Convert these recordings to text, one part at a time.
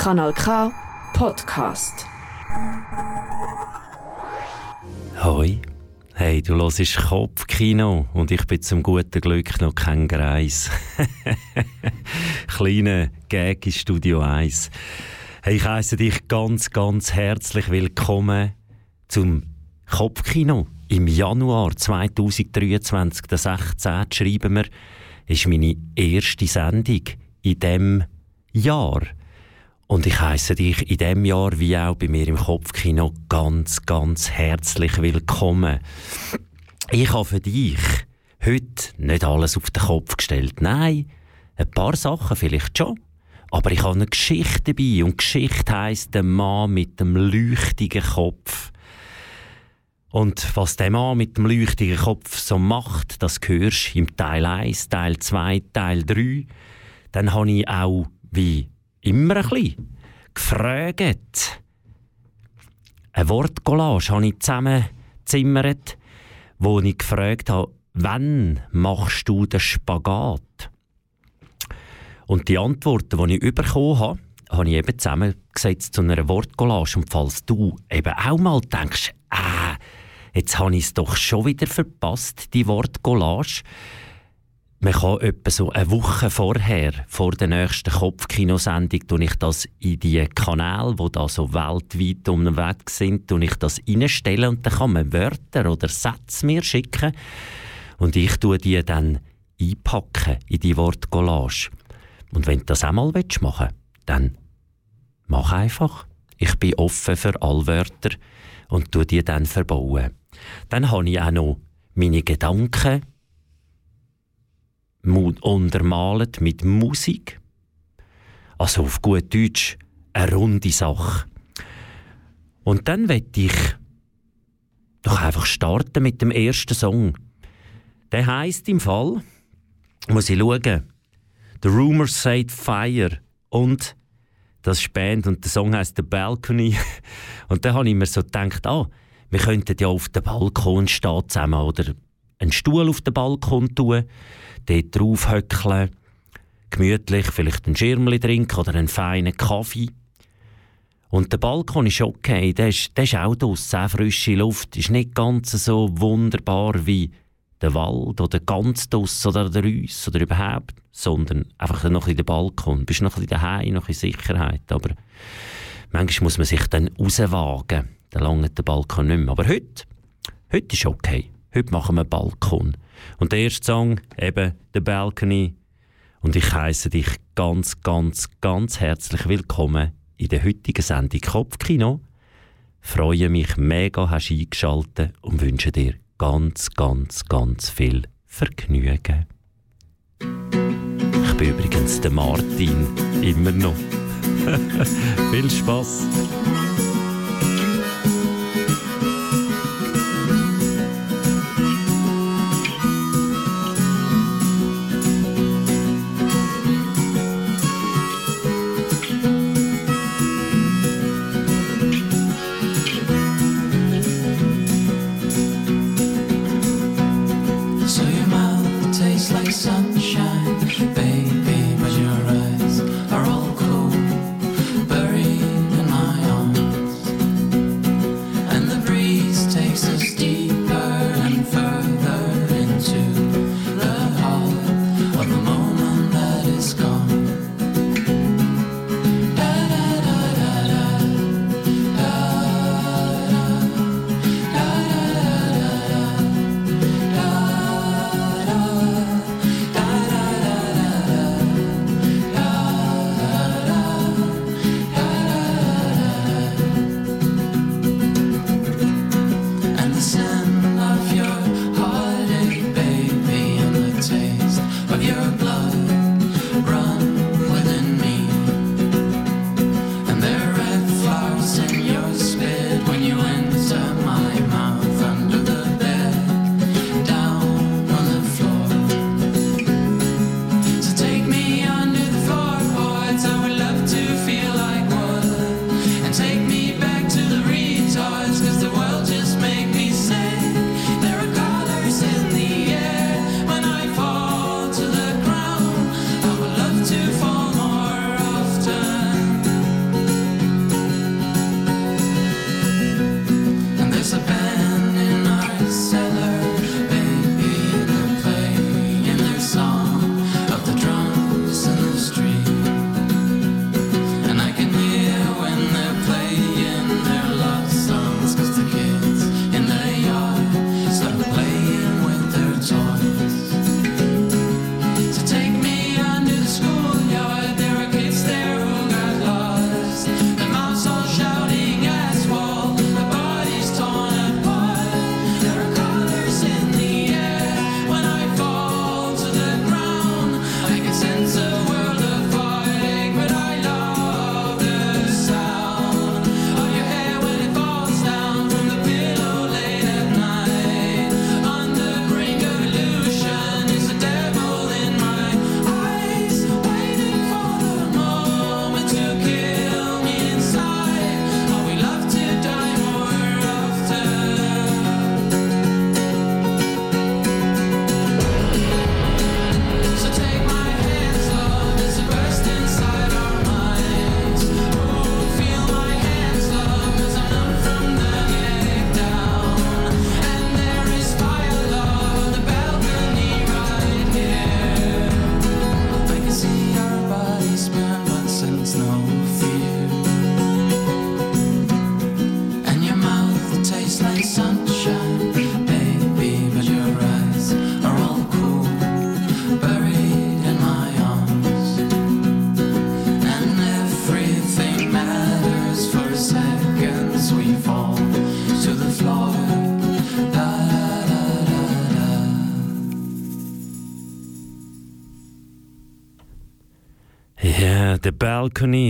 Kanal K Podcast. Hoi. Hey, du hörst Kopfkino und ich bin zum guten Glück noch kein Greis. Kleine Gag in Studio 1. Hey, ich heiße dich ganz, ganz herzlich willkommen zum Kopfkino. Im Januar 2023, der 16. schreiben wir, ist meine erste Sendung in diesem Jahr. Und ich heiße dich in diesem Jahr wie auch bei mir im Kopfkino ganz, ganz herzlich willkommen. Ich habe für dich heute nicht alles auf den Kopf gestellt. Nein, ein paar Sachen vielleicht schon. Aber ich habe eine Geschichte dabei. Und Geschichte heisst der Mann mit dem leuchtigen Kopf. Und was der Mann mit dem leuchtigen Kopf so macht, das hörst du im Teil 1, Teil 2, Teil 3. Dann habe ich auch, wie immer ein bisschen gefragt. Eine Wortcollage habe ich zusammengezimmert, wo ich gefragt habe, wann machst du den Spagat? Und die Antworten, die ich bekommen habe, habe ich eben zusammengesetzt zu einer Wortcollage. Und falls du eben auch mal denkst, äh, jetzt habe ich es doch schon wieder verpasst, die Wortcollage, man kann etwa so eine Woche vorher, vor der nächsten Kopfkinosendung, tue ich das in die Kanäle, wo da so weltweit unterwegs sind, tue ich das reinstellen und dann kann man Wörter oder Sätze mir schicken und ich tue die dann einpacken in die Wortcollage. Und wenn du das einmal machen willst, dann mach einfach. Ich bin offen für alle Wörter und tue die dann verbauen. Dann habe ich auch noch meine Gedanken untermalt mit Musik. Also auf gut Deutsch eine runde Sache. Und dann werde ich doch einfach starten mit dem ersten Song. Der heißt im Fall, muss ich schauen, The Rumors Said Fire und das ist Band und der Song heißt The Balcony. Und dann habe ich mir so gedacht, ah, wir könnten ja auf dem Balkon stehen zusammen oder einen Stuhl auf den Balkon tun dort drauf höckeln, gemütlich vielleicht ein Schirmli trinken oder einen feinen Kaffee. Und der Balkon ist okay, der ist, der ist auch draussen, frische Luft, ist nicht ganz so wunderbar wie der Wald oder ganz draussen oder der Rüss oder überhaupt, sondern einfach noch in der Balkon. Du bist noch in daheim, noch in Sicherheit, aber manchmal muss man sich dann rauswagen, dann langt der Balkon nicht mehr. Aber heute, heute ist okay. Heute machen wir Balkon. Und der erste Song, eben The Balcony. Und ich heiße dich ganz, ganz, ganz herzlich willkommen in der heutigen Sendung Kopfkino. Freue mich mega, hast eingeschaltet und wünsche dir ganz, ganz, ganz viel Vergnügen. Ich bin übrigens der Martin, immer noch. viel Spaß!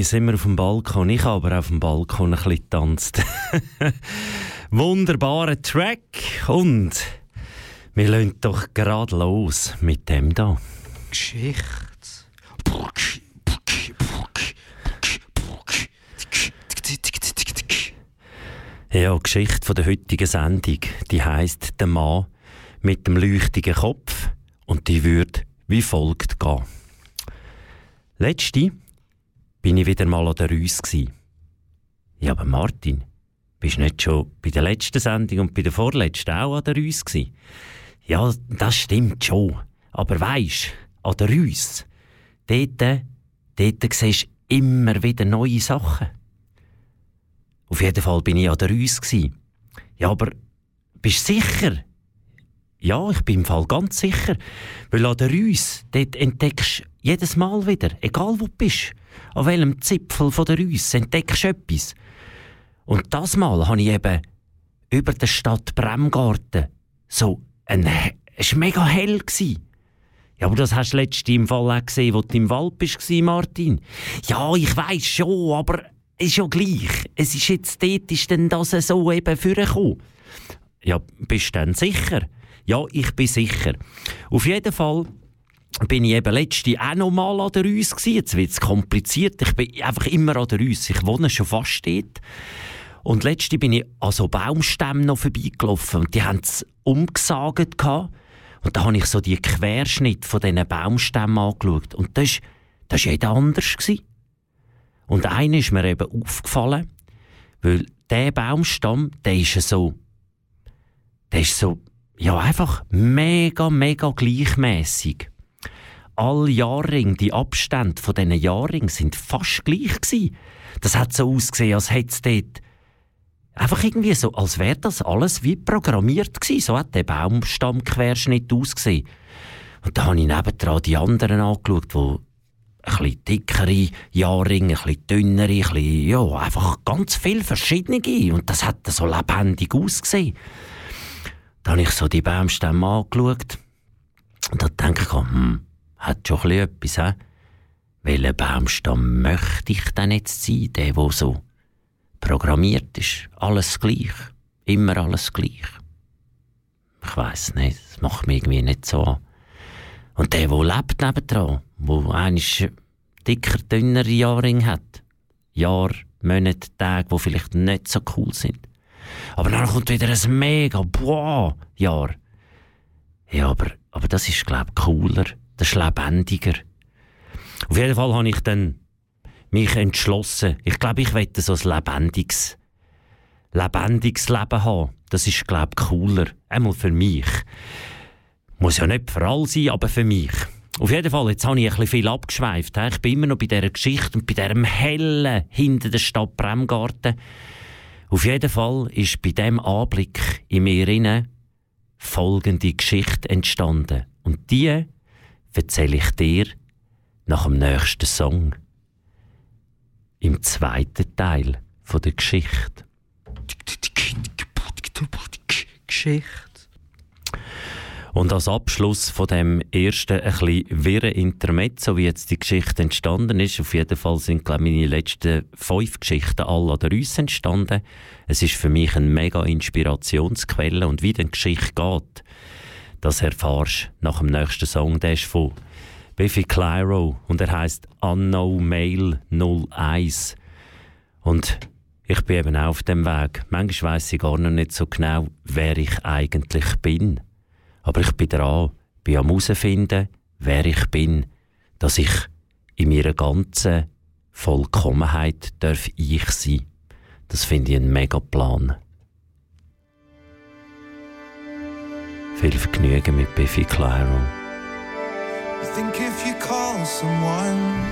Sind wir auf dem Balkon. Ich habe aber auf dem Balkon ein bisschen getanzt. Wunderbarer Track und wir lassen doch gerade los mit dem da. Geschichte. Ja, die Geschichte von der heutigen Sendung, die heißt der Mann mit dem leuchtigen Kopf und die würde wie folgt gehen. Letzte bin ich wieder mal an der Rüss Ja, aber Martin, bist du nicht schon bei der letzten Sendung und bei der vorletzten auch an der Rüss Ja, das stimmt schon. Aber weisst, an der Rüss, dort, dort siehst du immer wieder neue Sachen. Auf jeden Fall bin ich an der Rüss. Ja, aber bist du sicher? Ja, ich bin im Fall ganz sicher. Weil an der Rüss, dort entdeckst du jedes Mal wieder, egal wo du bist, an welchem Zipfel von der Rüss, entdeckst du etwas. Und das Mal habe ich eben über der Stadt Bremgarten so ein, es war mega hell. Gewesen. Ja, aber das hast du letztes im Fall auch gesehen, wo du im Wald bist, Martin. Ja, ich weiß schon, aber ist ja gleich. Es ist jetzt dort, ist denn das so eben vorgekommen. Ja, bist du denn sicher? Ja, ich bin sicher. Auf jeden Fall bin ich eben letzte auch noch mal an der Rüss gewesen. Jetzt wird es kompliziert. Ich bin einfach immer an der Rüss. Ich wohne schon fast dort. Und letzte bin ich an so Baumstämmen noch vorbeigelaufen. Und die haben es umgesagt. Gehabt. Und da habe ich so die Querschnitt von diesen Baumstämmen angeschaut. Und das war das jeder anders. Gewesen. Und einer ist mir eben aufgefallen, weil der Baumstamm, der ist so, der ist so, ja, einfach mega, mega gleichmäßig. Alle Jahrringe, die Abstände von diesen Jahrringen sind fast gleich gewesen. Das hat so ausgesehen, als hätte es einfach irgendwie so, als wäre das alles wie programmiert gewesen. So hat der Baumstammquerschnitt ausgesehen. Und da habe ich nebendran die anderen angeschaut, die ein bisschen dickere Jahrringe, ein bisschen dünnere, ein bisschen, ja, einfach ganz viele verschiedene. Und das hat so lebendig ausgesehen. Da habe ich so die Baumstämme angeschaut. Und da denke ich, hm, hat schon ein etwas, he? Welchen Baumstamm möchte ich denn jetzt sein? Der, der so programmiert ist. Alles gleich. Immer alles gleich. Ich weiß nicht, das macht mich irgendwie nicht so an. Und der, der lebt nebendran, wo eigentlich dicker, dünner Jahrring hat. Jahr, Monate, Tage, die vielleicht nicht so cool sind. Aber dann kommt wieder ein mega, boah, Jahr. Ja, aber, aber das ist, glaube ich, cooler. Das ist lebendiger. Auf jeden Fall habe ich dann mich entschlossen. Ich glaube, ich werde so ein lebendiges, lebendiges Leben haben. Das ist, glaube ich, cooler. Einmal für mich. Muss ja nicht für alle sein, aber für mich. Auf jeden Fall, jetzt habe ich ein viel abgeschweift. Ich bin immer noch bei dieser Geschichte und bei diesem hellen hinter der Stadt Bremgarten. Auf jeden Fall ist bei diesem Anblick in mir inne folgende Geschichte entstanden. Und die erzähle ich dir nach dem nächsten Song. Im zweiten Teil von der Geschichte. Geschichte. Und als Abschluss von dem ersten ein bisschen wirren Intermezzo, wie jetzt die Geschichte entstanden ist, auf jeden Fall sind glaube ich, meine letzten fünf Geschichten alle an Rüss entstanden. Es ist für mich eine mega Inspirationsquelle und wie die Geschichte geht, das erfahrst nach dem nächsten Song. Der ist von Biffy Clyro und er heißt Unknown Mail 01. Und ich bin eben auch auf dem Weg. Manchmal weiß ich gar noch nicht so genau, wer ich eigentlich bin. Aber ich bin dran, bin am herausfinden, wer ich bin, dass ich in meiner ganzen Vollkommenheit darf ich sein. Das finde ich ein mega Plan. Viel Vergnügen mit Biffy Clyro. You think if you call someone,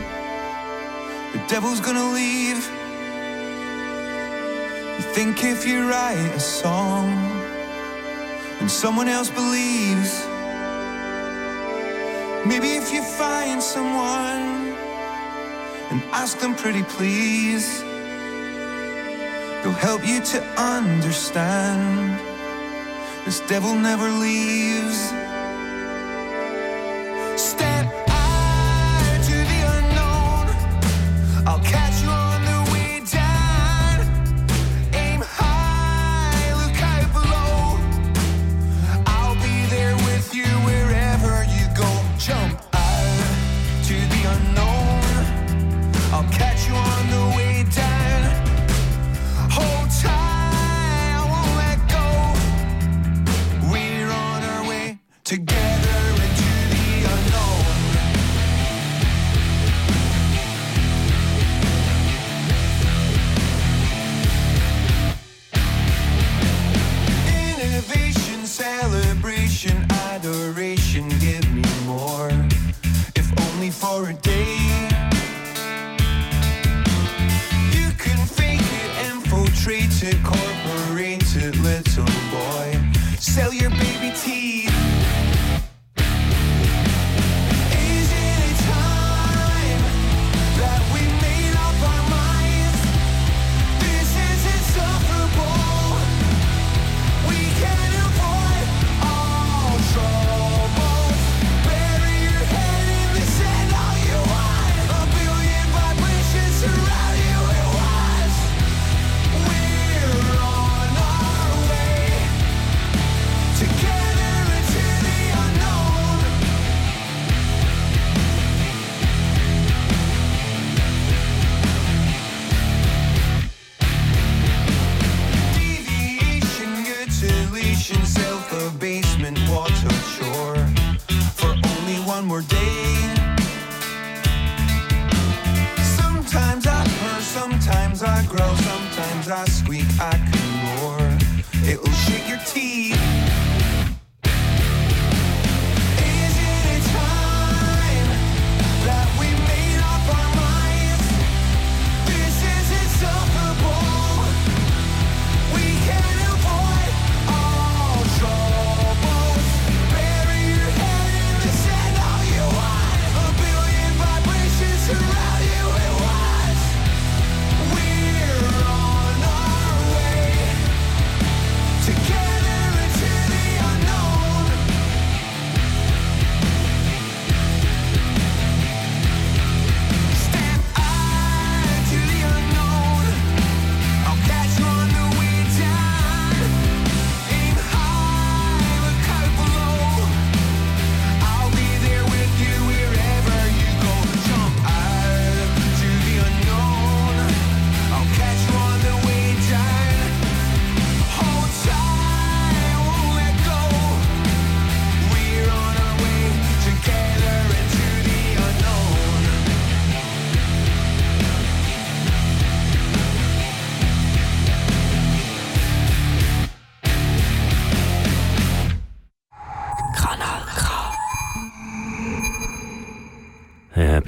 the devil's gonna leave. You think if you write a song, and someone else believes. Maybe if you find someone and ask them pretty please, they'll help you to understand. This devil never leaves. Step for a day. You can fake it, infiltrate it, corporate it, little boy. Sell your baby teeth.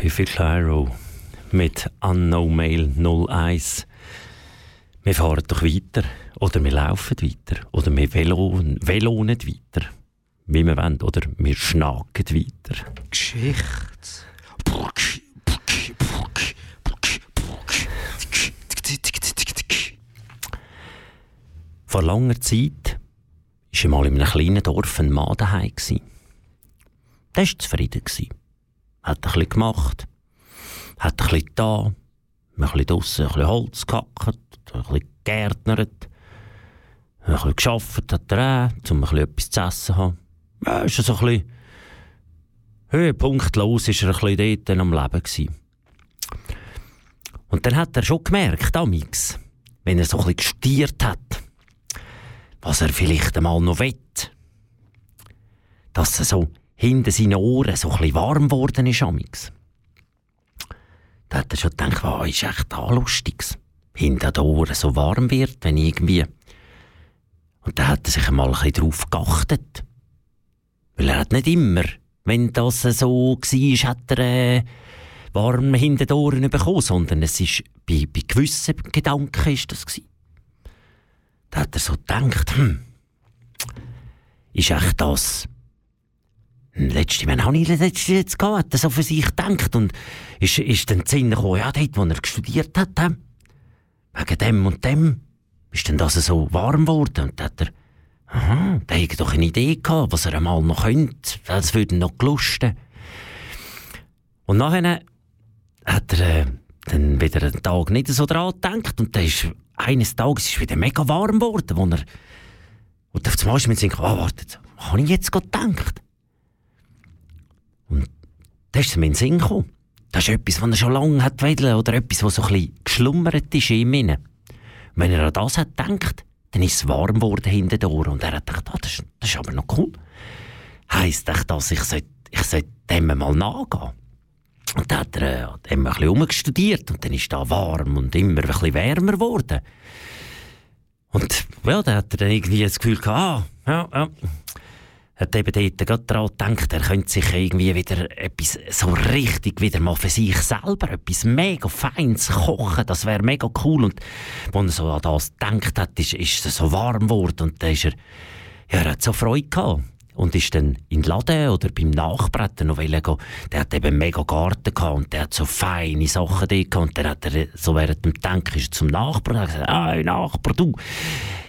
Biffy Clyro mit Unknown Mail 01. Wir fahren doch weiter. Oder wir laufen weiter. Oder wir velon, velonen weiter. Wie wir wollen. Oder wir schnacken weiter. Geschichte. Vor langer Zeit war einmal in einem kleinen Dorf ein Mann daheim. Der war zufrieden. Hat ein bisschen gemacht, hat ein bisschen getan, ein bisschen draussen, ein bisschen Holz gehackt, ein bisschen gegärtnert, ein bisschen gearbeitet hat er auch, um ein bisschen etwas zu essen zu haben. Ja, ist er so ein bisschen höhepunktlos ist er ein bisschen dort am Leben gsi. Und dann hat er schon gemerkt, amix, wenn er so ein bisschen gestiert hat, was er vielleicht einmal noch will. Dass er so hinter seinen Ohren so ein warm geworden ist, amix. Da hat er schon gedacht, was ist echt da Lustiges? Hinter den Ohren so warm wird, wenn irgendwie... Und da hat er sich einmal ein drauf geachtet. Weil er hat nicht immer, wenn das so war, hat er äh, warm hinter den Ohren bekommen, sondern es ist, bei, bei gewissen Gedanken ist das gewesen. Da hat er so gedacht, hm, ist echt das... Letzte, habe ich das letzte jetzt gehabt? So für sich gedacht und ist, ist dann Sinn gekommen, ja, dort, wo er studiert hat, wegen dem und dem, ist dann das so warm geworden und da hat er, aha, der hätte doch eine Idee gehabt, was er einmal noch könnte, das würde noch gelusten. Und nachher hat er äh, dann wieder einen Tag nicht so dran gedacht und dann ist eines Tages ist wieder mega warm geworden, wo er und auf einmal ist mir gedacht, ah, warte, habe ich jetzt gedacht? Da ist mir in den Sinn gekommen. Das ist etwas, was er schon lange hat wollen, oder etwas, was so ein bisschen geschlummert ist in ihm. Wenn er an das hat gedacht, dann ist es warm geworden hinter den Ohren. Und er hat gedacht, ah, das, ist, das ist aber noch cool. Heisst echt das, ich sollte, ich sollte dem mal nachgehen. Und dann hat er äh, ein bisschen rumgestudiert und dann ist da warm und immer ein bisschen wärmer geworden. Und ja, dann hat er dann irgendwie das Gefühl gehabt, ah, ja, ja. Hat eben dort gerade daran gedacht, er könnte sich irgendwie wieder etwas so richtig wieder mal für sich selber, etwas mega Feines kochen, das wäre mega cool. Und als er so an das gedacht hat, ist, ist er so warm geworden und dann ist er, ja, er hat so Freude gehabt. Und ist dann in den Laden oder beim er noch gehen. Der hat eben einen mega Garten gehabt und der hat so feine Sachen dort. Und dann hat er so während dem Denken zum Nachbarn und hat gesagt, «Hey Nachbar, du,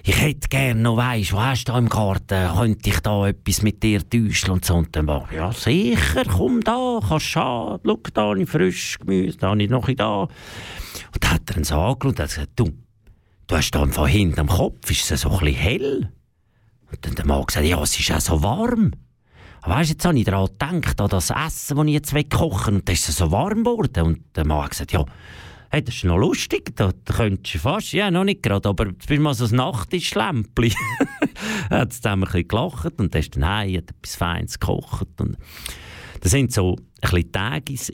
ich hätte gerne noch, weisst, was hast du da im Garten? Könnte ich da etwas mit dir täuschen?» und so. Und dann war «Ja, sicher, komm da, kannst schauen. Schau, da habe ich frisch Gemüse, da habe ich noch ein da.» Und dann hat er ihn so angeschaut und hat gesagt, «Du, du hast da hinten am Kopf, ist es so ein bisschen hell?» Und dann der Mann gesagt, «Ja, es ist auch so warm.» Aber weisst, jetzt habe ich daran gedacht, an das Essen, das ich jetzt wegkochen und dann ist es so warm geworden. Und der Mann hat gesagt, ja, hey, das ist noch lustig, da, da könntest du fast, ja, noch nicht gerade, aber jetzt bist du mal so ein Nachttischlämpli. er hat zusammen ein bisschen gelacht und dann ist dann heim, hat etwas Feines gekocht. Und das sind so ein bisschen Tage ins,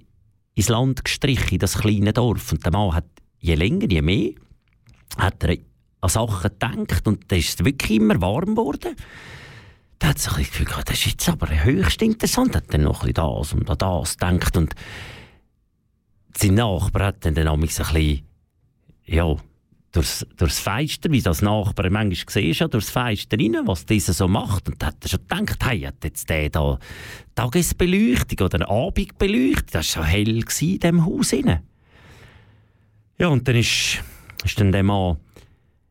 ins Land gestrichen, in das kleine Dorf. Und der Mann hat, je länger, je mehr, hat er an Sachen gedacht und dann ist es wirklich immer warm geworden. Da hat sich ein bisschen gefühlt, das ist jetzt aber höchst interessant. Hat dann noch ein das und an das gedacht. Und sein Nachbar hat dann, dann ein bisschen, ja, durchs, durchs Fenster, wie das Nachbar manchmal siehst, ja, durchs Fenster rein, was dieser so macht. Und da hat er schon gedacht, hey, hat jetzt der da Tagesbeleuchtung oder Abendbeleuchtung, das war so hell in diesem Haus. Rein. Ja, und dann ist, ist dann der Mann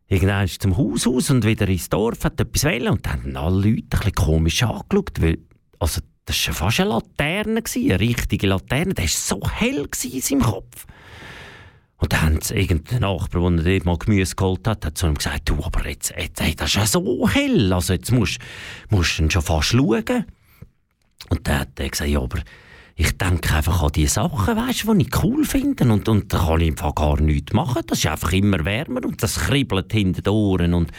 irgendwann ist zum Haus aus und wieder ins Dorf, hat etwas wählen und dann haben alle Leute ein komisch angeschaut, weil, also, das war fast eine Laterne, eine richtige Laterne, der war so hell in seinem Kopf. Und dann sie irgendein Nachbar, der dort mal Gemüse geholt hat, hat zu ihm gesagt, du, aber jetzt, jetzt hey, das ist ja so hell, also jetzt musst, du schon fast schauen. Und dann hat er gesagt, ja, aber ich denke einfach an die Sachen, weißt, die ich cool finde. Und, und da kann ich einfach gar nichts machen. Das ist einfach immer wärmer und das kribbelt hinter den Ohren. Und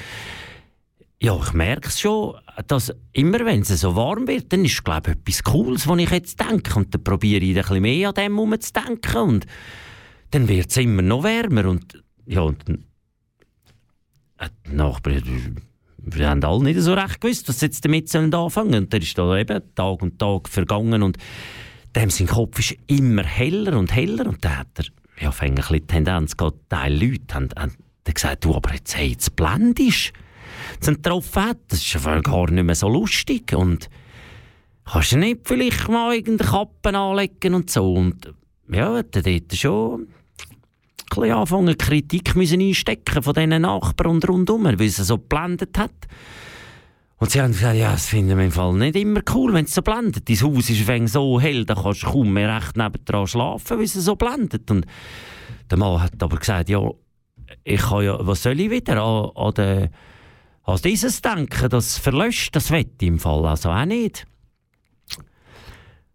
ja, ich merke es schon, dass immer wenn es so warm wird, dann ist glaube ich, etwas Cooles, was ich jetzt denke. Und dann probiere ich ein bisschen mehr an dem herum zu denken. Und dann wird es immer noch wärmer. Und ja, und hat die Nachbarn, wir haben alle nicht so recht gewusst, was sie jetzt damit sollen anfangen Und dann ist da eben Tag und Tag vergangen und dem sein Kopf ist immer heller und heller und dann hat er ja, ein bisschen die Tendenz gehabt, Teil Leute haben, haben gesagt, du, aber jetzt, hey, jetzt blendest du getroffen hat, das ist gar nicht mehr so lustig und kannst du nicht vielleicht mal irgendeine Kappe anlegen und so und ja, dann dort schon ein bisschen anfangen, Kritik müssen einstecken von diesen Nachbarn und rundum, weil es so geblendet hat. Und sie haben gesagt, ja, das finden wir im Fall nicht immer cool, wenn es so blendet. Dein Haus ist wegen so hell, da kannst du kaum mehr recht nebendran schlafen, weil es so blendet. Und der Mann hat aber gesagt, ja, ich kann ja, was soll ich wieder an, an, den, an dieses denken, das verlöscht das Wett im Fall, also auch nicht.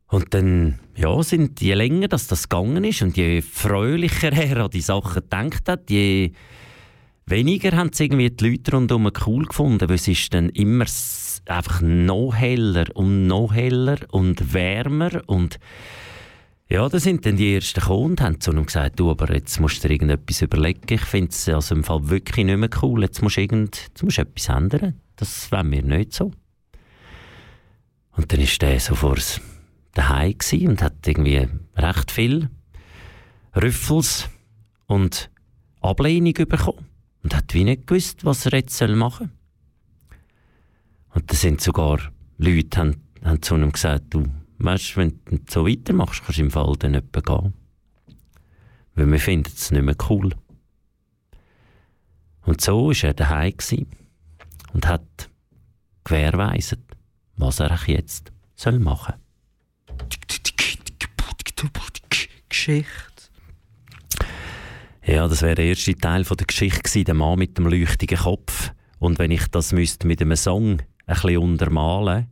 Und dann, ja, sind je länger dass das gegangen ist und je fröhlicher er an die Sachen gedacht hat, je weniger haben sie irgendwie die Leute rundherum cool gefunden, weil es ist dann immer einfach noch heller und noch heller und wärmer und ja, da sind dann die ersten gekommen und haben zu ihm gesagt, du, aber jetzt musst du dir irgendetwas überlegen. Ich finde es also im Fall wirklich nicht mehr cool. Jetzt musst du, irgend, jetzt musst du etwas ändern. Das wollen wir nicht so. Und dann war der so vor daheim und hat irgendwie recht viel Rüffels und Ablehnung bekommen. Und hat wie nicht gewusst, was er jetzt machen soll. Und da sind sogar Leute, haben, haben zu ihm gesagt, du, weißt, wenn du so weitermachst, kannst du im Fall dann mehr gehen. Weil wir finden es nicht mehr cool. Und so war er daheim und hat gewährweisert, was er jetzt soll machen Geschichte. Ja, das wäre der erste Teil von der Geschichte gewesen, der Mann mit dem leuchtigen Kopf. Und wenn ich das müsste mit einem Song ein bisschen untermalen,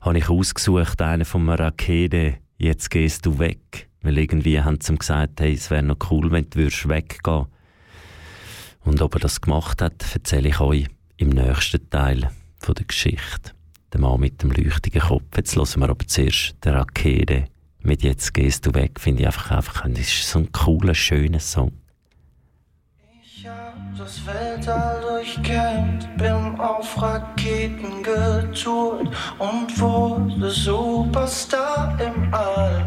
habe ich ausgesucht einen von Rakete, «Jetzt gehst du weg». Weil irgendwie haben sie ihm gesagt, hey, es wäre noch cool, wenn du würdest weggehen Und ob er das gemacht hat, erzähle ich euch im nächsten Teil von der Geschichte. Der Mann mit dem leuchtigen Kopf. Jetzt hören wir aber zuerst den Rakete mit «Jetzt gehst du weg». Finde ich einfach, einfach, das ist so ein cooler, schöner Song. Ich hab das Weltall durchkämmt, bin auf Raketen getourt und wurde Superstar im All.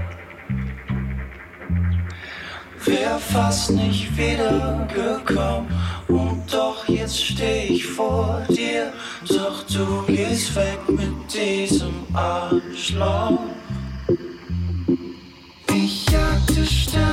wär fast nicht wiedergekommen. Und doch jetzt steh ich vor dir. Doch du gehst weg mit diesem Arschloch. Ich jagte Sternen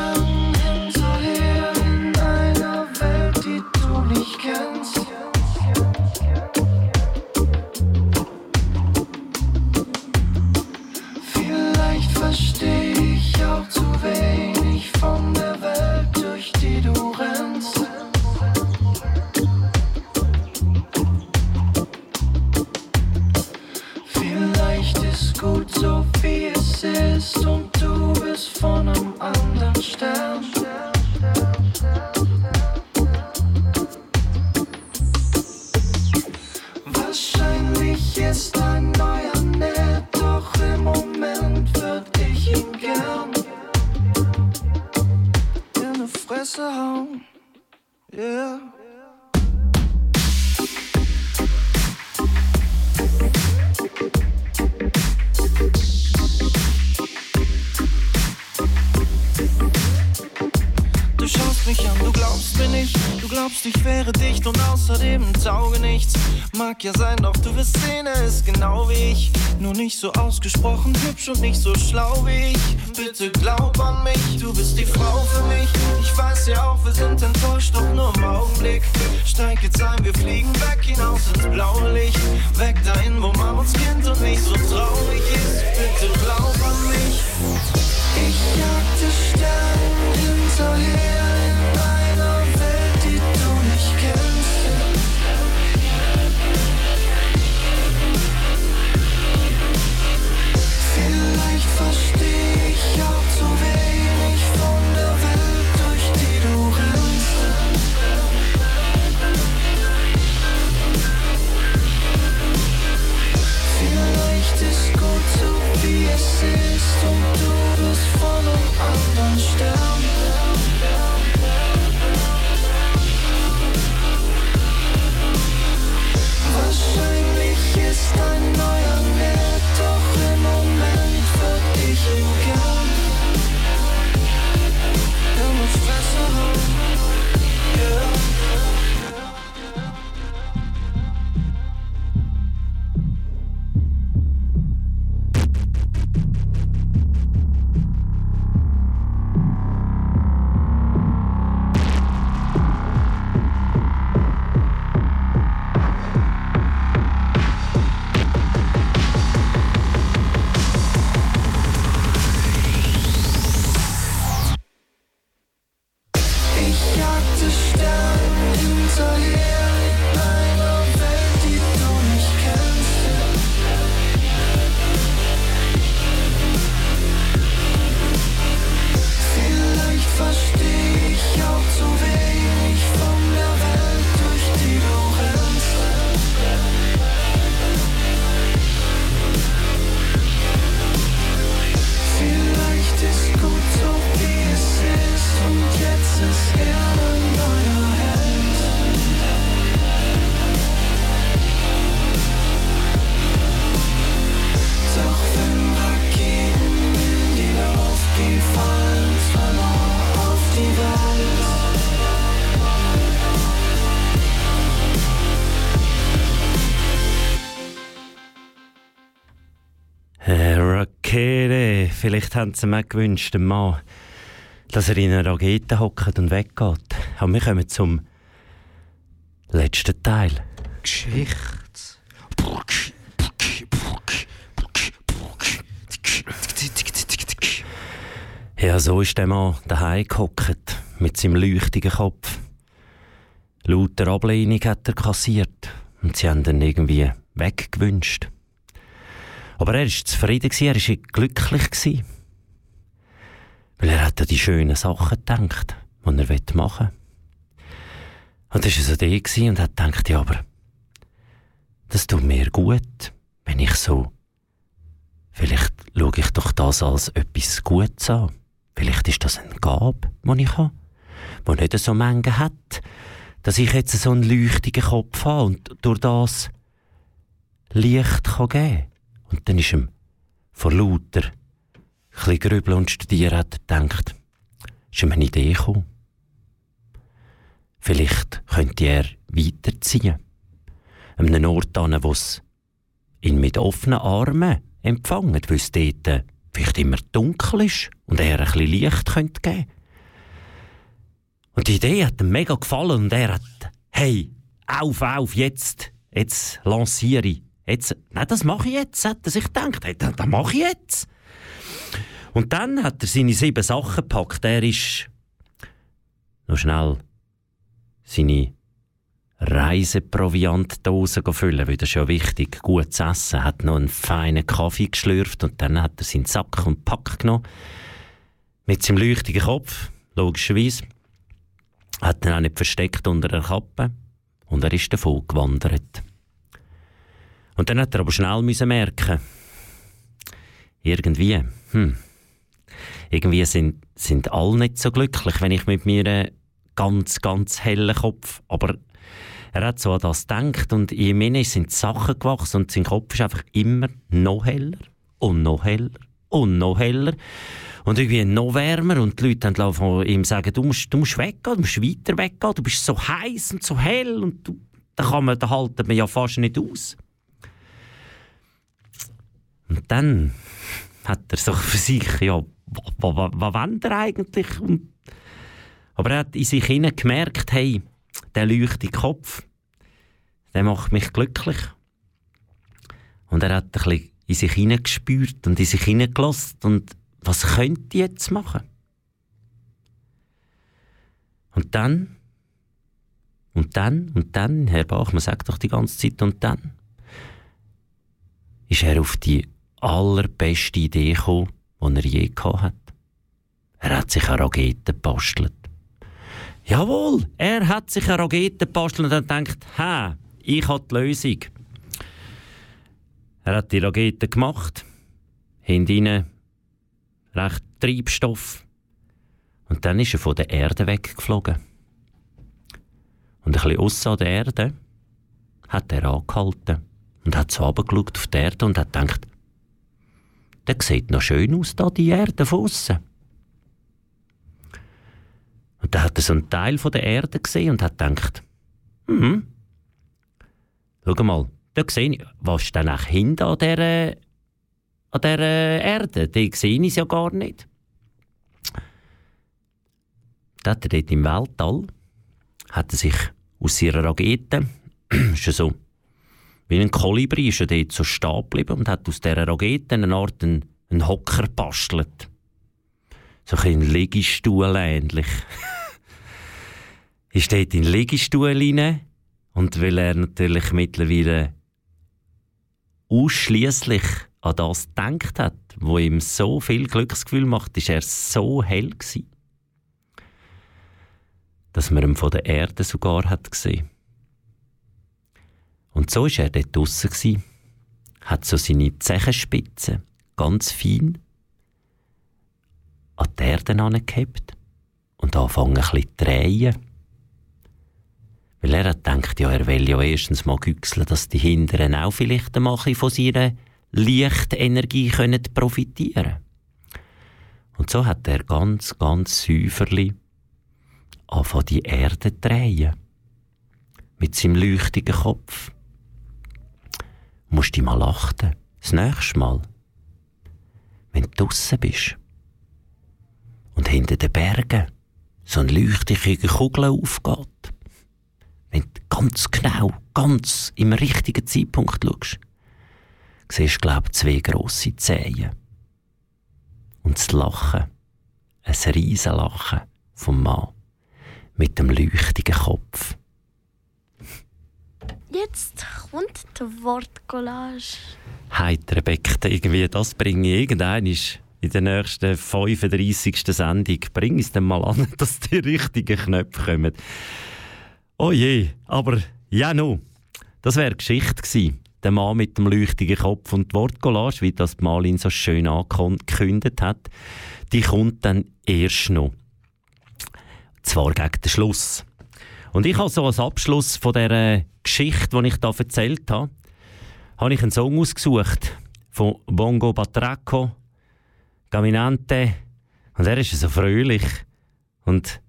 schlau ich. Bitte glaub an mich, du bist die Frau für mich. Ich weiß ja auch, wir sind enttäuscht, doch nur im Augenblick. Steig jetzt ein, wir fliegen weg hinaus ins blaue Licht. Weg dahin, wo man uns kennt und nicht so Vielleicht haben sie mir gewünscht, dem Mann, dass er in einer Rakete hockt und weggeht. Aber wir kommen zum letzten Teil. Geschichte. Ja, so ist der Mann daheim gehockt, mit seinem leuchtigen Kopf. Lauter Ablehnung hat er kassiert und sie haben ihn irgendwie weggewünscht. Aber er war zufrieden, er war glücklich. Weil er hat an die schönen Sachen gedacht, die er machen will. Und das war so der und hat gedacht, ja, aber das tut mir gut, wenn ich so. Vielleicht schaue ich doch das als etwas Gutes an. Vielleicht ist das eine Gabe, die ich habe, die nicht so Menge hat, dass ich jetzt so einen leuchtigen Kopf habe und durch das Licht geben kann. Und dann ist ihm vor lauter ein grübeln und studieren hat er gedacht, ist ihm eine Idee gekommen. Vielleicht könnte er weiterziehen. An einem Ort wo es ihn mit offenen Armen empfangen, weil es dort vielleicht immer dunkel ist und er ein bisschen Licht könnte geben Und die Idee hat ihm mega gefallen und er hat, hey, auf, auf, jetzt, jetzt lanciere ich. Jetzt, nein, das mache ich jetzt, hat er sich gedacht. Hey, das, das mache ich jetzt. Und dann hat er seine sieben Sachen gepackt. Er ist noch schnell seine Reiseproviantdose füllen, weil das ist ja wichtig, gut zu essen. Hat noch einen feinen Kaffee geschlürft und dann hat er seinen Sack und Pack genommen. Mit seinem leuchtigen Kopf, logischerweise. Hat er auch nicht versteckt unter der Kappe. Und er ist davon gewandert. Und dann hat er aber schnell müssen merken, irgendwie, hm, irgendwie sind, sind alle nicht so glücklich, wenn ich mit mir einen ganz, ganz hellen Kopf, aber er hat so an das gedacht und in mir sind Sachen gewachsen und sein Kopf ist einfach immer noch heller und noch heller und noch heller und irgendwie noch wärmer und die Leute dann von ihm sagen, du musst, du musst weggehen, du musst weiter weggehen, du bist so heiß und so hell und du, da kann man, da halten wir ja fast nicht aus. Und dann hat er so für sich, ja, was, will er eigentlich? Und, aber er hat in sich hinein gemerkt, hey, der leuchte Kopf, der macht mich glücklich. Und er hat ein in sich hineingespürt und in sich hineingelassen und was könnte ich jetzt machen? Und dann, und dann, und dann, Herr Bachmann sagt doch die ganze Zeit, und dann ist er auf die allerbeste Idee gekommen, die er je gehabt hat. Er hat sich eine Rakete gebastelt. Jawohl, er hat sich eine Rakete gebastelt und hat gedacht, ha, ich habe die Lösung. Er hat die Rakete gemacht, hinten recht Treibstoff. Und dann ist er von der Erde weggeflogen. Und ein bisschen aussen der Erde hat er angehalten und hat so runtergeschaut auf die Erde und hat gedacht, der sieht noch schön aus, da die Erde von aussen. Und dann hat er so einen Teil von der Erde gesehen und hat gedacht, hm, schau mal, da sehe ich, was ist denn eigentlich hinter an dieser, an dieser Erde? Die sehe ich ja gar nicht. Da hat er dort im Weltall, hat er sich aus ihrer Rakete, ist so, wie ein Kolibri, ist er dort so stehen geblieben und hat aus dieser Rakete eine Art einen, einen Hocker gebastelt. So ein Liegestuhl ähnlich. ist dort in den Liegestuhl rein und weil er natürlich mittlerweile ausschließlich an das gedacht hat, wo ihm so viel Glücksgefühl macht, ist er so hell gewesen, dass man ihn von der Erde sogar hat gesehen. Und so ist er dort draussen hat so seine Zechenspitzen ganz fein an die Erde angehebt und anfangen ein bisschen zu drehen. Weil er hat gedacht, ja, er will ja erstens mal güchseln, dass die Hinteren auch vielleicht einmal von seiner Lichtenergie können profitieren Und so hat er ganz, ganz säuferli angefangen, die Erde zu drehen. Mit seinem leuchtigen Kopf. Musst du mal achten. Das nächste Mal. Wenn du draussen bist. Und hinter den Bergen so eine leuchtige Kugel aufgeht. Wenn du ganz genau, ganz im richtigen Zeitpunkt schaust, siehst du, glaube ich, zwei grosse Zehen. Und das Lachen, ein riesen Lachen vom Mann mit dem leuchtigen Kopf. Jetzt kommt die Wortcollage. Heiter Beckte, irgendwie, das bringe ich irgendein in der nächsten 35. Sendung. Bring es dann mal an, dass die richtigen Knöpfe kommen. Oh je, aber ja, no. Das wäre Geschichte gewesen. Der Mann mit dem leuchtigen Kopf und die Wortcollage, wie das die Malin so schön angekündigt hat, die kommt dann erst noch. Zwar gegen den Schluss. Und ich habe so als Abschluss von dieser Geschichte, die ich da erzählt habe, habe ich einen Song ausgesucht von Bongo Batraco, Caminante. Und er ist so fröhlich. Und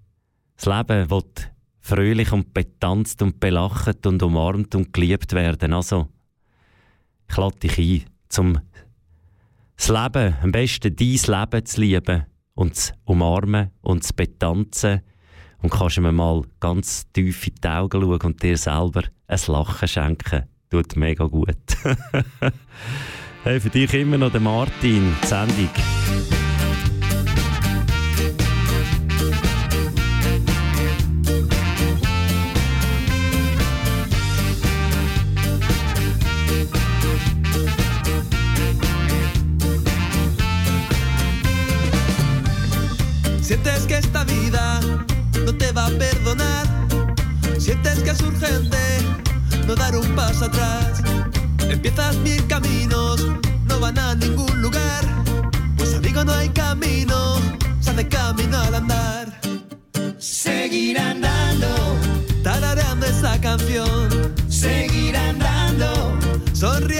das Leben wird fröhlich und betanzt und belacht und umarmt und geliebt werden. Also, ich lade dich ein, zum das Leben, am besten dein Leben zu lieben und zu umarmen und zu betanzen. Und kannst mir mal ganz tief in die Augen schauen und dir selber ein Lachen schenken. Tut mega gut. hey, für dich immer noch der Martin, die Sendung. Sientes que esta vida es urgente no dar un paso atrás. Empiezas mil caminos, no van a ningún lugar. Pues amigo, no hay camino, se hace camino al andar. Seguir andando, tarareando esa canción. Seguir andando, sonriendo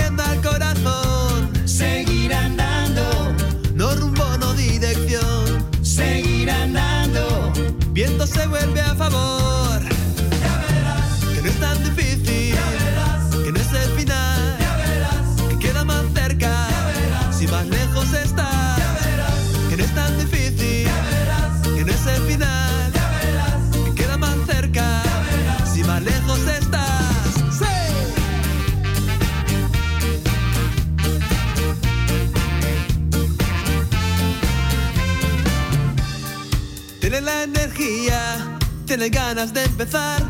tienes ganas de empezar,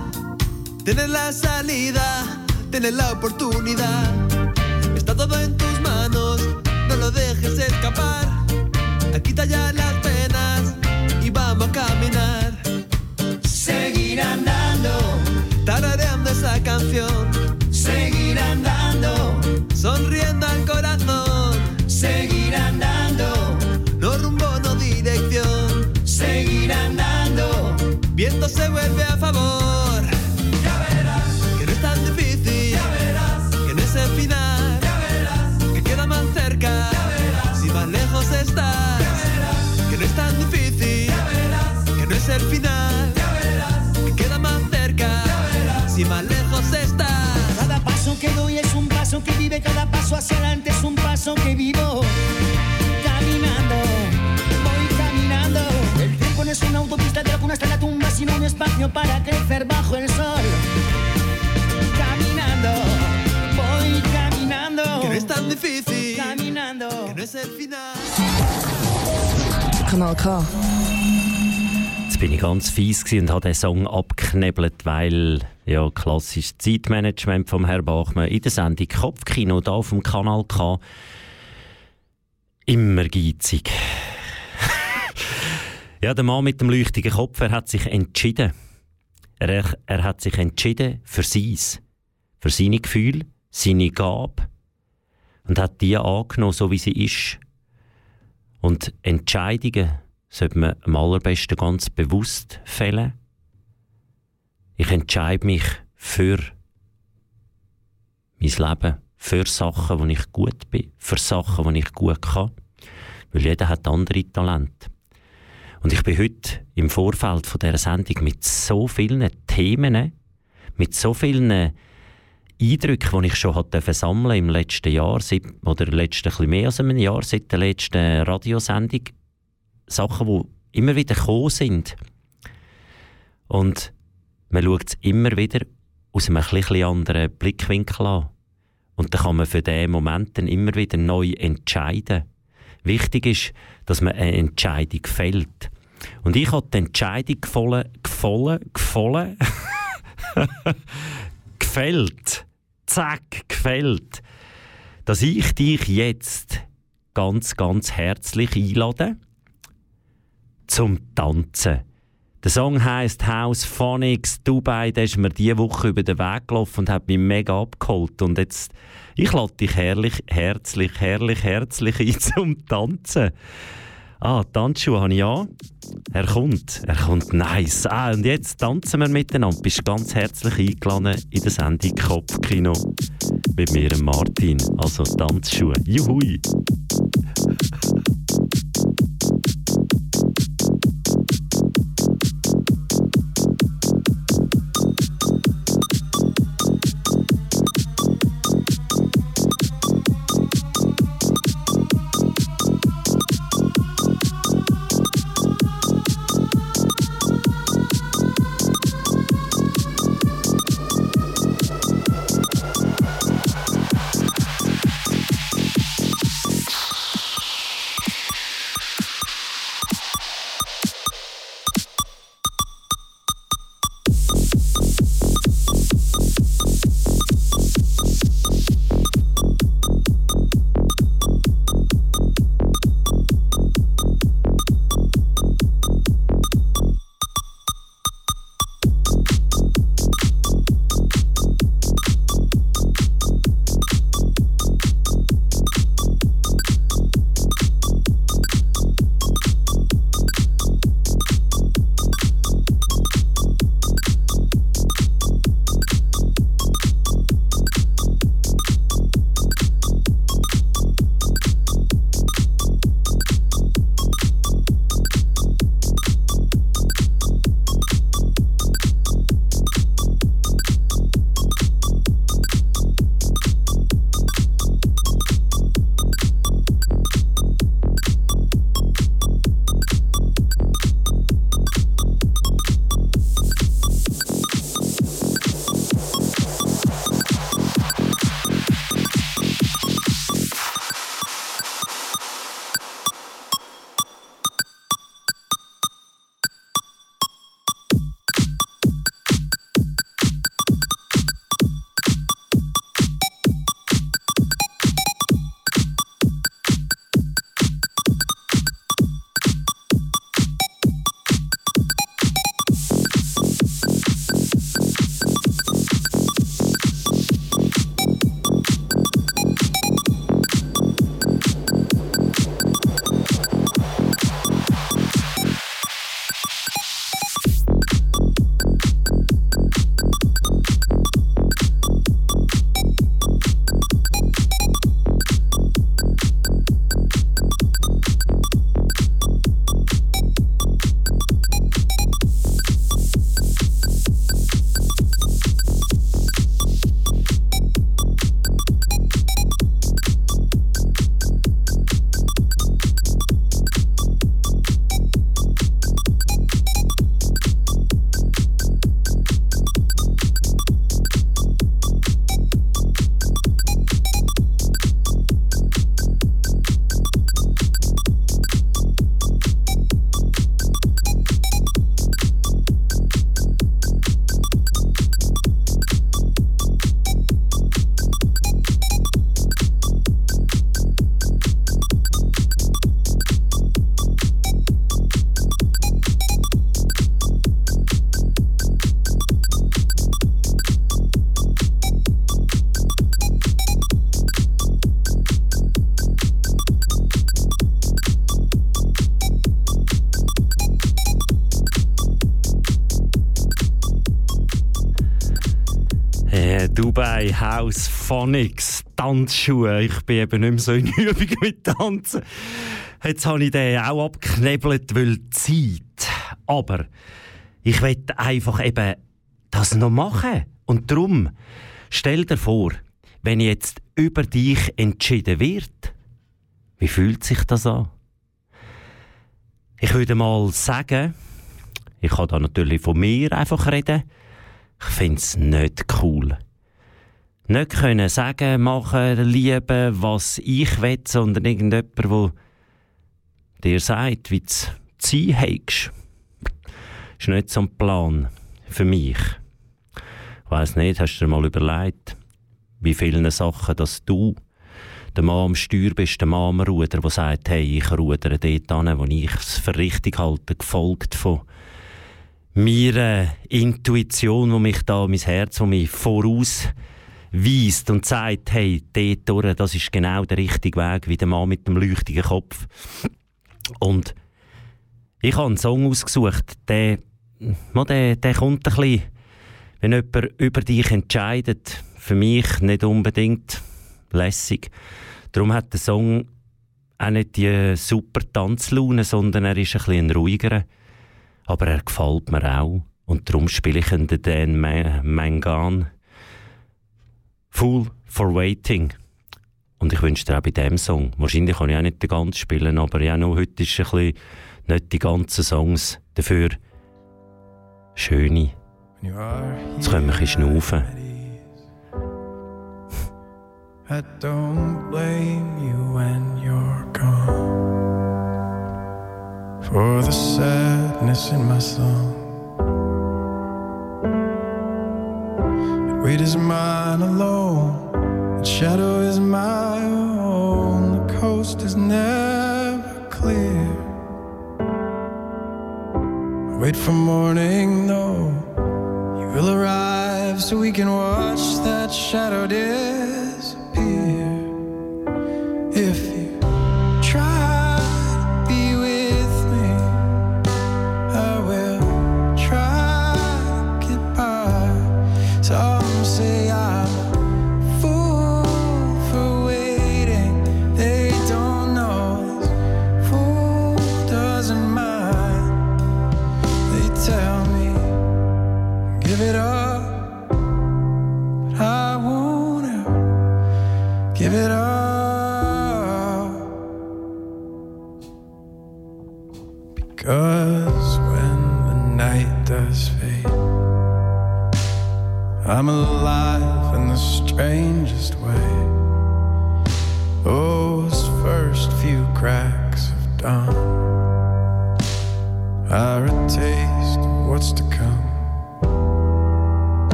tienes la salida, tienes la oportunidad. escreve a favor. Espacio para crecer bajo el sol. Caminando, voy caminando. Que no es tan difícil. Caminando. Que no es el final. Kanal K. Jetzt bin ich ganz fies und habe den Song abgeknebelt, weil ja klassisches Zeitmanagement vom Herrn Bachmann in der Sendung Kopfkino da auf dem Kanal K immer geizig. ja, der Mann mit dem leuchtigen Kopf, er hat sich entschieden. Er, er hat sich entschieden für seins, für seine Gefühle, seine Gabe und hat die angenommen, so wie sie ist. Und Entscheidungen sollte man am allerbesten ganz bewusst fällen. Ich entscheide mich für mein Leben, für Sachen, wo ich gut bin, für Sachen, wo ich gut kann. Weil jeder hat andere Talente. Und ich bin heute im Vorfeld von dieser Sendung mit so vielen Themen, mit so vielen Eindrücken, die ich schon hatte sammeln im letzten Jahr, seit, oder letzten, ein mehr als einem Jahr, seit der letzten Radiosendung, Sachen, die immer wieder gekommen sind. Und man schaut es immer wieder aus einem etwas anderen Blickwinkel an. Und dann kann man für diesen Moment dann immer wieder neu entscheiden. Wichtig ist, dass man eine Entscheidung fällt. Und ich habe die Entscheidung gefallen, gefallen, gefallen, gefällt, zack, gefällt, dass ich dich jetzt ganz, ganz herzlich einlade zum Tanzen. Der Song heißt House Phonics Dubai. Der ist mir diese Woche über den Weg gelaufen und hat mich mega abgeholt. Und jetzt, ich lade dich herrlich, herzlich, herrlich, herzlich ein zum Tanzen. Ah, Tanzschuhe habe ich an. Er kommt, er kommt nice. Ah, und jetzt tanzen wir miteinander. Bist ganz herzlich eingeladen in der Sendung Kopfkino mit mir, Martin. Also Tanzschuhe. Juhui! Dubai House Phonics Tanzschuhe. Ich bin eben nicht mehr so in Übung mit Tanzen. Jetzt habe ich den auch abgeknebelt, weil Zeit. Aber ich will einfach eben das noch machen. Und darum, stell dir vor, wenn jetzt über dich entschieden wird, wie fühlt sich das an? Ich würde mal sagen, ich kann da natürlich von mir einfach reden, ich finde es nicht cool. Nicht können sagen, machen, lieben, was ich will, sondern irgendjemand, der dir sagt, wie du sein hast. ist nicht so ein Plan für mich. Ich weiss nicht, hast du dir mal überlegt, wie vielen Sachen, dass du der Mann am Steuer bist, der Mann am Ruder, der sagt, hey, ich rudere dort an, wo ich es für richtig halte, gefolgt von meiner Intuition, wo mich da, mein Herz, wo mich vorausweist und sagt, hey, dort durch, das ist genau der richtige Weg, wie der Mann mit dem leuchtigen Kopf. Und ich habe einen Song ausgesucht, der, der, der kommt ein bisschen, wenn jemand über dich entscheidet, für mich nicht unbedingt lässig. Darum hat der Song auch nicht die super Tanzlaune, sondern er ist ein bisschen ruhiger. Aber er gefällt mir auch. Und darum spiele ich den Dan Ma- Mangan. Fool for Waiting. Und ich wünsche dir auch bei diesem Song. Wahrscheinlich kann ich auch nicht den ganzen spielen, aber ja, noch heute ist ein bisschen nicht die ganzen Songs. Dafür schöne. Jetzt können wir ein bisschen schnaufen. I don't blame you when you're gone for the sadness in my song. Weight is mine alone, and shadow is my own. The coast is never clear. Wait for morning, though. You will arrive so we can watch that shadow disappear.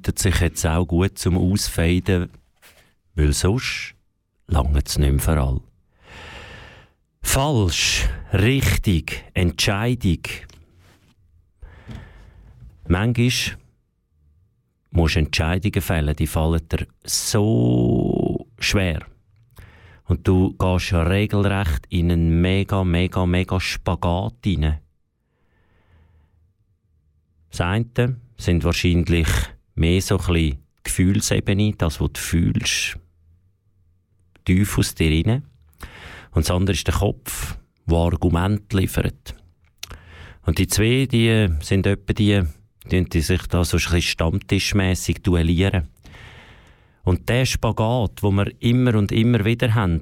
Bietet sich jetzt auch gut zum Ausfeiden, weil sonst lange es nicht mehr für alle. Falsch, richtig, Entscheidung. Manchmal musst du Entscheidungen fällen, die fallen dir so schwer. Und du gehst regelrecht in einen mega, mega, mega Spagat hinein. Das eine sind wahrscheinlich mehr so ein bisschen Gefühlsebene, das, was du fühlst, tief aus dir rein. Und das andere ist der Kopf, der Argumente liefert. Und die zwei, die sind etwa die, die, sich da so ein bisschen stammtischmässig duellieren. Und der Spagat, wo wir immer und immer wieder haben,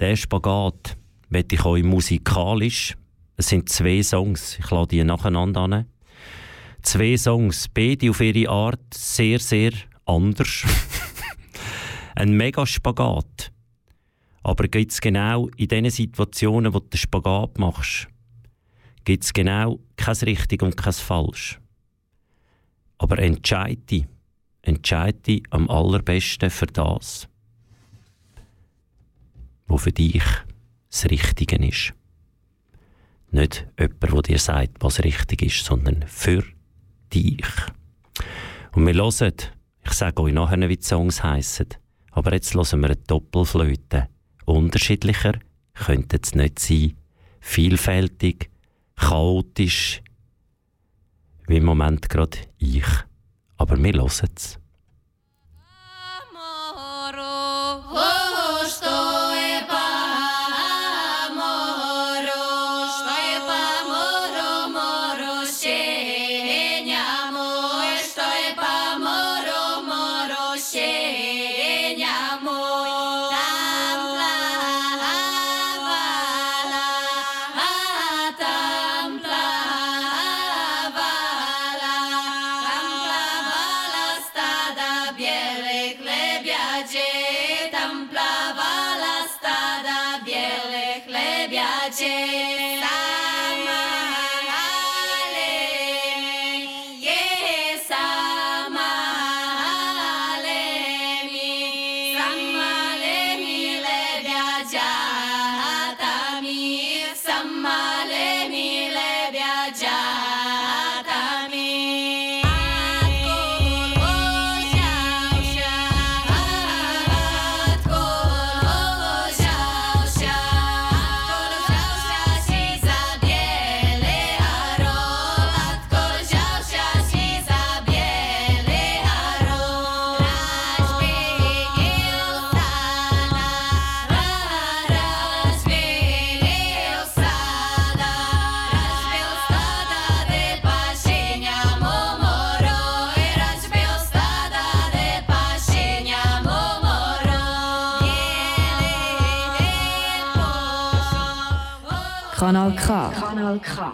der Spagat möchte ich euch musikalisch, es sind zwei Songs, ich lade die nacheinander an. Zwei Songs, beide auf ihre Art sehr, sehr anders. Ein mega Spagat. Aber gibt es genau in den Situationen, wo du den Spagat machst, gibt es genau kein richtig und kein falsch. Aber entscheide dich. Entscheide dich am allerbesten für das, was für dich das Richtige ist. Nicht jemand, der dir sagt, was richtig ist, sondern für dich. Und wir hören, ich sage euch nachher, wie die Songs heissen, aber jetzt hören wir eine Doppelflöte. Unterschiedlicher könnte es nicht sein. Vielfältig, chaotisch, wie im Moment gerade ich. Aber wir hören es. Kanal K. Kanal K.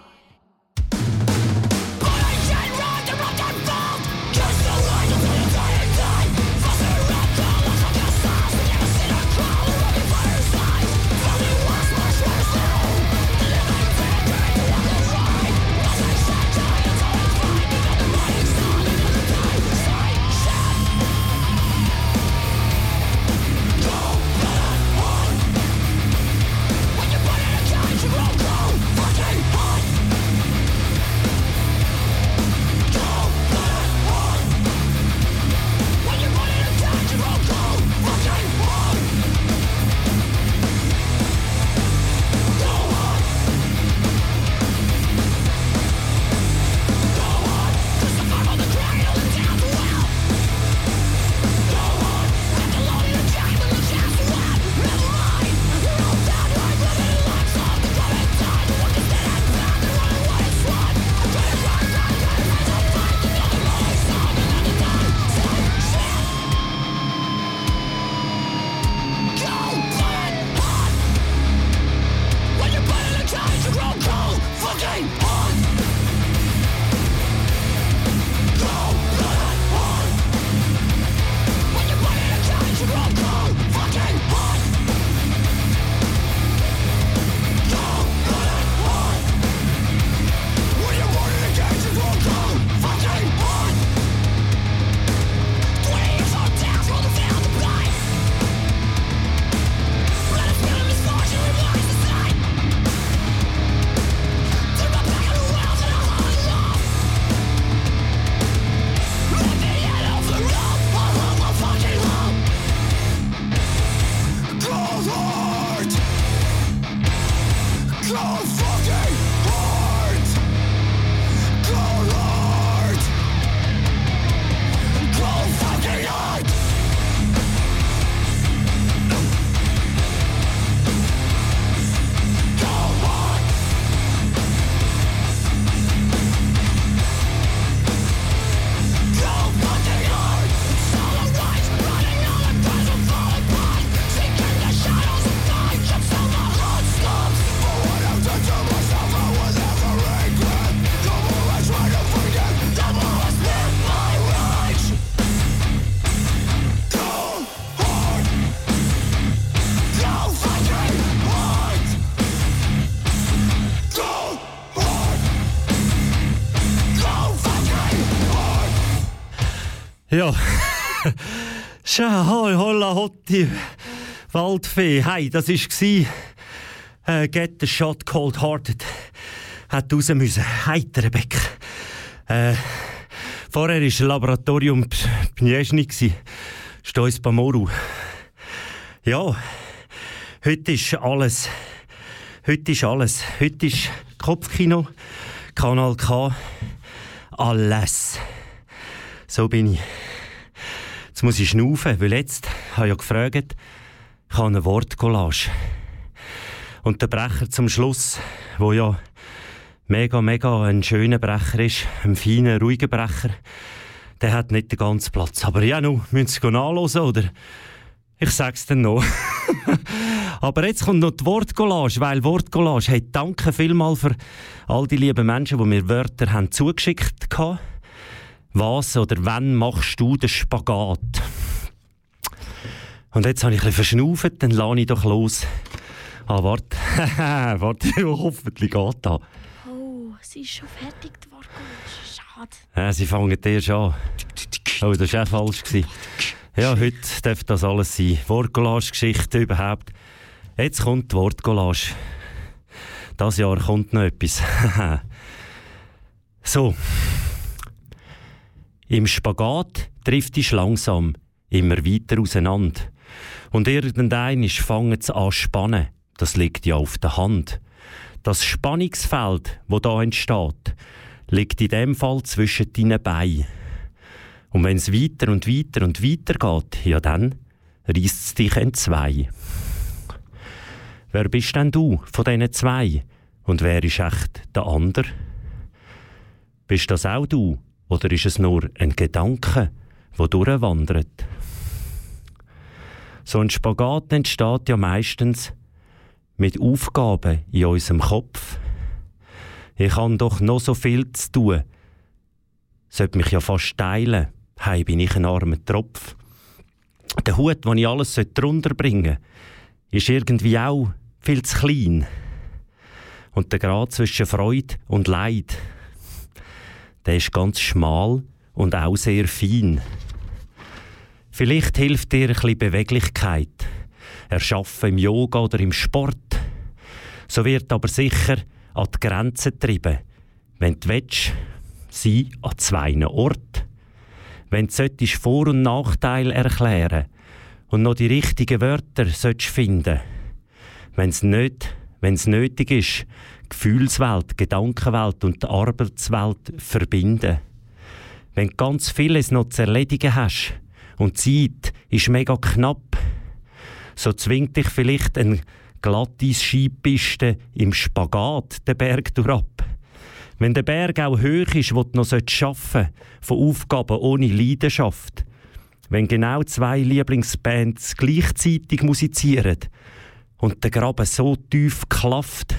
Schau, hoi, holla, hotti, Waldfee. Hey, das war äh, Get the Shot Cold Hearted. Hat raus müssen. Heiter, Rebecca. Äh, vorher war Laboratorium Pniesny. Stois Pamoru. Ja, heute ist alles. Heute ist alles. Heute ist Kopfkino, Kanal K. Alles. So bin ich. Jetzt muss ich schnaufen, weil jetzt habe ich ja gefragt, ich habe eine Wortcollage. Und der Brecher zum Schluss, wo ja mega, mega ein schöner Brecher ist, ein feiner, ruhiger Brecher, der hat nicht den ganzen Platz. Aber ja, nu, müssen Sie nachhören, oder? Ich sag's dann noch. Aber jetzt kommt noch die Wortcollage, weil Wortcollage, hey, danke vielmals für all die lieben Menschen, die mir Wörter haben zugeschickt haben. Was oder wann machst du den Spagat? Und jetzt habe ich ein bisschen verschnauft, dann lade ich doch los. Ah, warte. warte, hoffentlich geht da. Oh, sie ist schon fertig, Wortcollage. Schade. Ja, sie fangen erst an. Oh, das war auch falsch. Ja, heute darf das alles sein. Wortcollage-Geschichte überhaupt. Jetzt kommt die Wortcollage. Das Jahr kommt noch etwas. so. Im Spagat trifft dich langsam immer weiter auseinander. Und irgendein fangen sie an zu spannen. Das liegt ja auf der Hand. Das Spannungsfeld, wo da entsteht, liegt in dem Fall zwischen deinen Beinen. Und wenn es weiter und weiter und weiter geht, ja dann reißt es dich in zwei. Wer bist denn du von diesen zwei? Und wer ist echt der andere? Bist das auch du? Oder ist es nur ein Gedanke, wo durchwandert? So ein Spagat entsteht ja meistens mit Aufgaben in unserem Kopf. Ich habe doch noch so viel zu tun. Sollte mich ja fast teilen. Hei bin ich ein armer Tropf. Der Hut, den ich alles drunter bringen sollte, ist irgendwie auch viel zu klein. Und der Grad zwischen Freude und Leid, der ist ganz schmal und auch sehr fein. Vielleicht hilft dir ein bisschen Beweglichkeit. Erschaffen im Yoga oder im Sport. So wird aber sicher an die Grenzen getrieben. Wenn du willst, sei an zwei Orten. Wenn du solltest Vor- und Nachteile erklären und noch die richtigen Wörter solltest finden. Wenn es nicht, wenn es nötig ist, Gefühlswelt, Gedankenwelt und Arbeitswelt verbinden. Wenn du ganz vieles noch zu erledigen hast und die Zeit ist mega knapp, so zwingt dich vielleicht ein glattes Skipiste im Spagat den Berg durchab. Wenn der Berg auch hoch ist, wo du noch arbeiten von Aufgaben ohne Leidenschaft. Wenn genau zwei Lieblingsbands gleichzeitig musizieren und der Graben so tief klafft,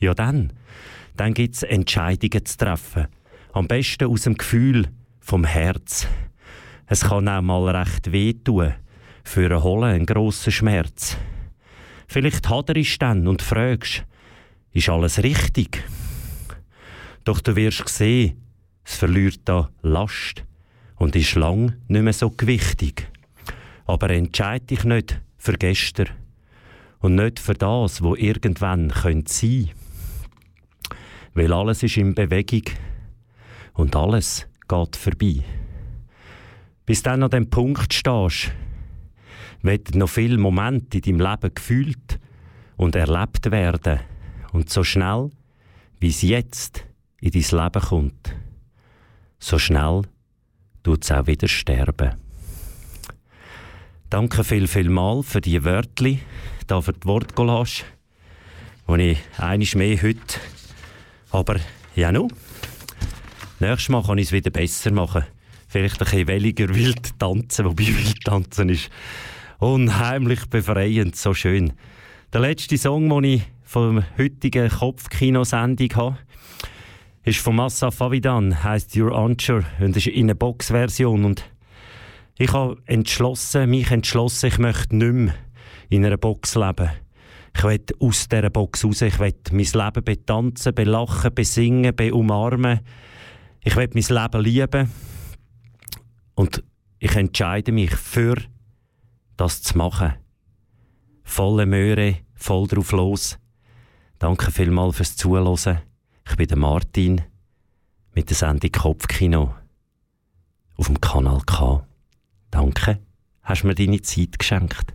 ja dann, dann gibt es Entscheidungen zu treffen. Am besten aus dem Gefühl, vom Herz. Es kann auch mal recht wehtun, für einen Holen einen grossen Schmerz. Vielleicht haderst du dann und fragst, ist alles richtig? Doch du wirst sehen, es verliert da Last und ist lang nicht mehr so gewichtig. Aber entscheid dich nicht für gestern und nicht für das, wo irgendwann könnte sein. Weil alles ist in Bewegung und alles geht vorbei. Bis dann an dem Punkt stehst, wird noch viel Momente in deinem Leben gefühlt und erlebt werden und so schnell, wie es jetzt in dein Leben kommt, so schnell tut es auch wieder sterben. Danke viel, viel mal für die Wörtli, da für die Wortcollage, die ich einiges mehr heute, aber ja nu, nächstes Mal kann ich es wieder besser machen. Vielleicht ein bisschen weniger wild tanzen, wobei wild tanzen ist unheimlich befreiend, so schön. Der letzte Song, den ich vom heutigen Kopfkinosendung habe, ist von Massa Favidan, heißt Your Answer und ist in einer Boxversion und ich habe entschlossen, mich entschlossen, ich möchte nicht mehr in einer Box leben. Ich will aus dieser Box raus, ich will mein Leben betanzen, belachen, besingen, beumarmen. Ich will mein Leben lieben und ich entscheide mich für das zu machen. Volle Möhre, voll drauf los. Danke vielmals fürs Zuhören. Ich bin der Martin mit der Sendung Kopfkino auf dem Kanal K. Danke, hast mir deine Zeit geschenkt.